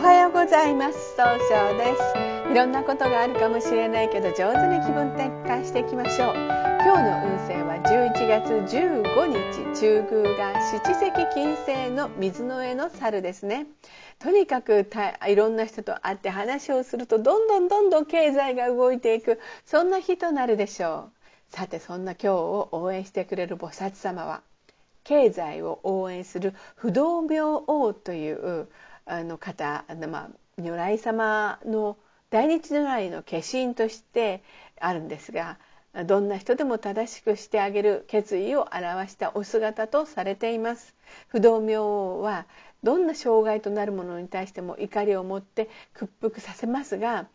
はようございます。総称です。いろんなことがあるかもしれないけど上手に気分転換していきましょう。今日の運勢は11月15日中宮が七石金星の水の上の猿ですね。とにかくいろんな人と会って話をするとどんどんどんどん経済が動いていく。そんな日となるでしょう。さてそんな今日を応援してくれる菩薩様は経済を応援する不動明王というあの方、まあ、如来様の大日如来の化身としてあるんですがどんな人でも正しくしてあげる決意を表したお姿とされています不動明王はどんな障害となるものに対しても怒りを持って屈服させますが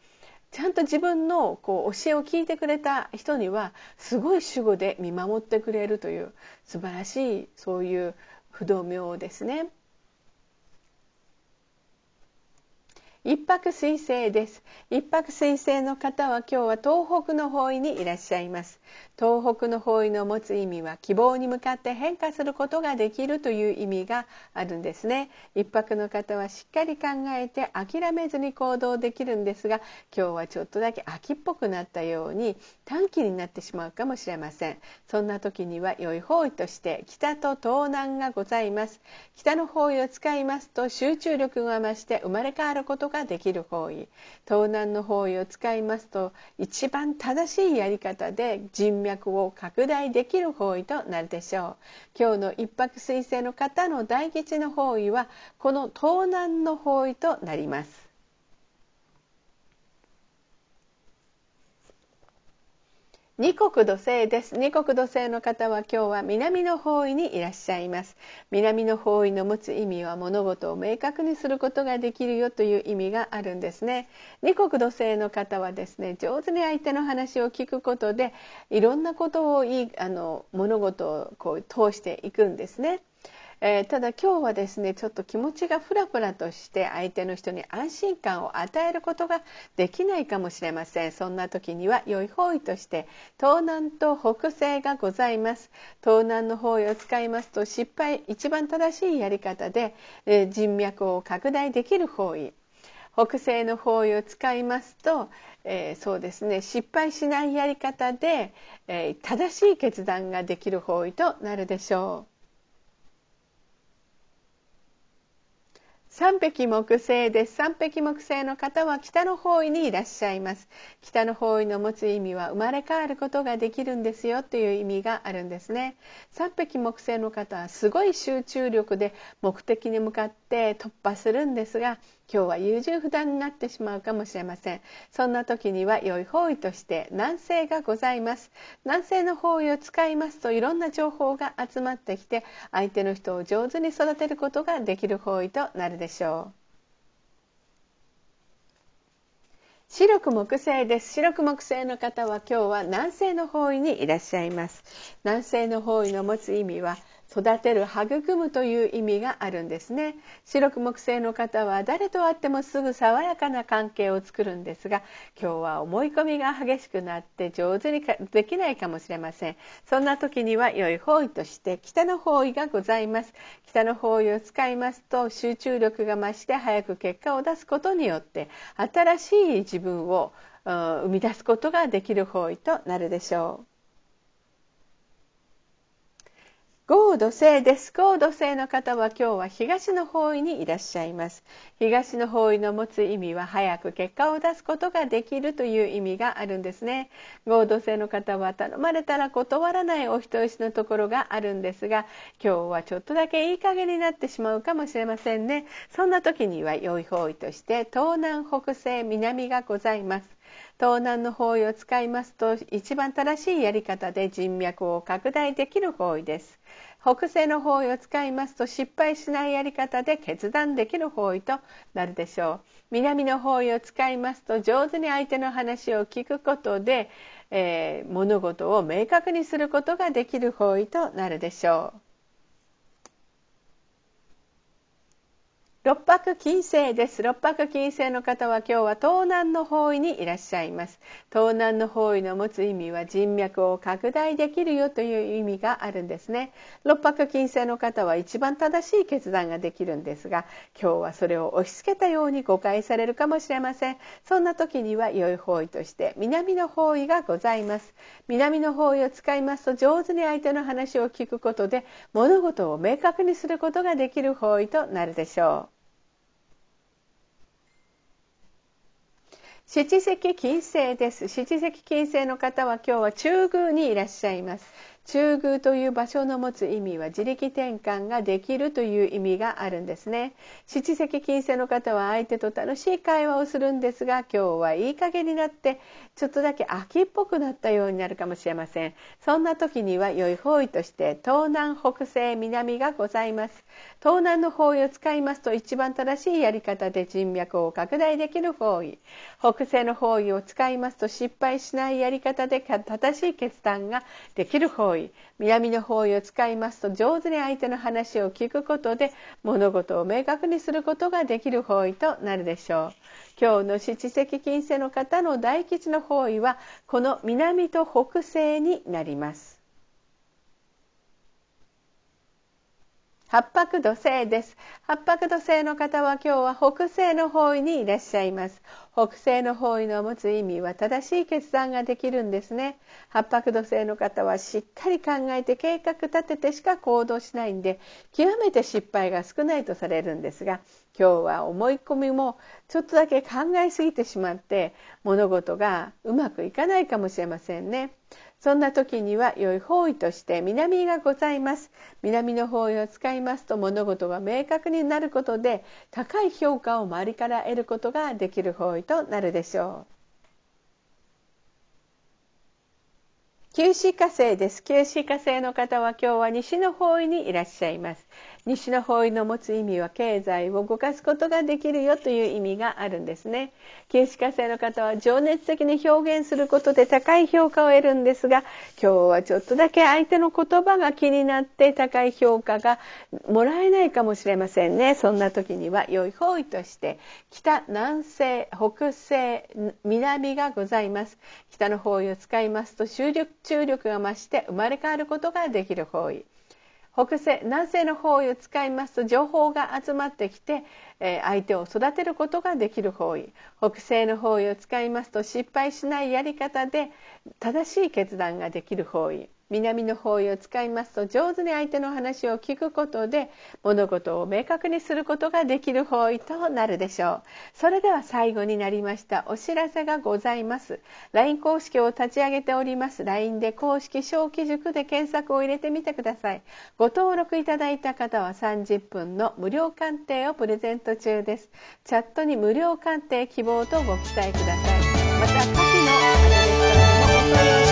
ちゃんと自分のこう教えを聞いてくれた人にはすごい守護で見守ってくれるという素晴らしいそういう不動明王ですね。一泊水星です。一泊水星の方は今日は東北の方位にいらっしゃいます。東北の方位の持つ意味は希望に向かって変化することができるという意味があるんですね。一泊の方はしっかり考えて諦めずに行動できるんですが今日はちょっとだけ秋っぽくなったように短期になってしまうかもしれません。そんな時には良い方位として北と東南がございます。北の方位を使いますと集中力が増して生まれ変わることがができる方位。東南の方位を使いますと一番正しいやり方で人脈を拡大できる方位となるでしょう。今日の一泊水星の方の大吉の方位はこの東南の方位となります。二国土星です。二国土星の方は今日は南の方位にいらっしゃいます。南の方位の持つ意味は物事を明確にすることができるよという意味があるんですね。二国土星の方はですね上手に相手の話を聞くことでいろんなことをいいあの物事をこう通していくんですね。えー、ただ今日はですねちょっと気持ちがフラフラとして相手の人に安心感を与えることができないかもしれません。そんな時には良い方位として東南と北西がございます。東南の方位を使いますと失敗一番正しいやり方で、えー、人脈を拡大できる方位。北西の方位を使いますと、えー、そうですね失敗しないやり方で、え、正しい決断ができる方位となるでしょう。三匹木星です。三匹木星の方は北の方位にいらっしゃいます。北の方位の持つ意味は生まれ変わることができるんですよという意味があるんですね。三匹木星の方はすごい集中力で目的に向かって突破するんですが今日は優柔不断になってしまうかもしれません。そんな時には良い方位として南西がございます。南西の方位を使いますといろんな情報が集まってきて相手の人を上手に育てることができる方位となるでしょう。白く木星です。白く木星の方は今日は南西の方位にいらっしゃいます。南西の方位の持つ意味は育てる育むという意味があるんですね。白く木星の方は誰と会ってもすぐ爽やかな関係を作るんですが今日は思い込みが激しくなって上手にできないかもしれません。そんな時には良い方位として北の方位がございます。北の方位を使いますと集中力が増して早く結果を出すことによって新しい自分を生み出すことができる方位となるでしょう。合土星です。合土星の方は今日は東の方位にいらっしゃいます。東の方位の持つ意味は早く結果を出すことができるという意味があるんですね。合土星の方は頼まれたら断らないお人よしのところがあるんですが、今日はちょっとだけいい加減になってしまうかもしれませんね。そんな時には良い方位として東南北西南がございます。東南の方位を使いますと一番正しいやり方で人脈を拡大できる方位です。北西の方位を使いますと失敗しないやり方で決断できる方位となるでしょう。南の方位を使いますと上手に相手の話を聞くことで、えー、物事を明確にすることができる方位となるでしょう。六白金星です。六白金星の方は今日は東南の方位にいらっしゃいます。東南の方位の持つ意味は人脈を拡大できるよという意味があるんですね。六白金星の方は一番正しい決断ができるんですが今日はそれを押し付けたように誤解されるかもしれません。そんな時には良い方位として南の方位がございます。南の方位を使いますと上手に相手の話を聞くことで物事を明確にすることができる方位となるでしょう。七石金星です。七石金星の方は今日は中宮にいらっしゃいます。中宮という場所の持つ意味は自力転換ができるという意味があるんですね。七石金星の方は相手と楽しい会話をするんですが今日はいい加減になってちょっとだけ秋っぽくなったようになるかもしれません。そんな時には良い方位として東南北西南がございます。東南の方位を使いますと一番正しいやり方で人脈を拡大できる方位。北西の方位を使いますと失敗しないやり方で正しい決断ができる方位。位南の方位を使いますと上手に相手の話を聞くことで物事を明確にすることができる方位となるでしょう。今日の七石金星の方の大吉の方位はこの南と北西になります。八白土星です。八白土星の方は今日は北西の方位にいらっしゃいます。北西の方位の持つ意味は正しい決断ができるんですね。八白土星の方はしっかり考えて計画立ててしか行動しないんで極めて失敗が少ないとされるんですが今日は思い込みもちょっとだけ考えすぎてしまって物事がうまくいかないかもしれませんね。そんな時には良い方位として南がございます南の方位を使いますと物事が明確になることで高い評価を周りから得ることができる方位となるでしょう九死火星です。九死火星の方は今日は西の方位にいらっしゃいます。西の方位の持つ意味は経済を動かすことができるよという意味があるんですね。九死火星の方は情熱的に表現することで高い評価を得るんですが、今日はちょっとだけ相手の言葉が気になって高い評価がもらえないかもしれませんね。そんな時には良い方位として北、南西、北西、南がございます。北の方位を使いますと注力注力が増して生まれ変わることができる方位北西南西の方位を使いますと情報が集まってきて、え相手を育てることができる方位。北西の方位を使いますと失敗しないやり方で正しい決断ができる方位。南の方位を使いますと上手に相手の話を聞くことで物事を明確にすることができる方位となるでしょう。それでは最後になりましたお知らせがございます。LINE 公式を立ち上げております。LINE で公式小規塾で検索を入れてみてください。ご登録いただいた方は30分の無料鑑定をプレゼント中です。チャットに無料鑑定希望とご記載ください。また、下記のアドバイス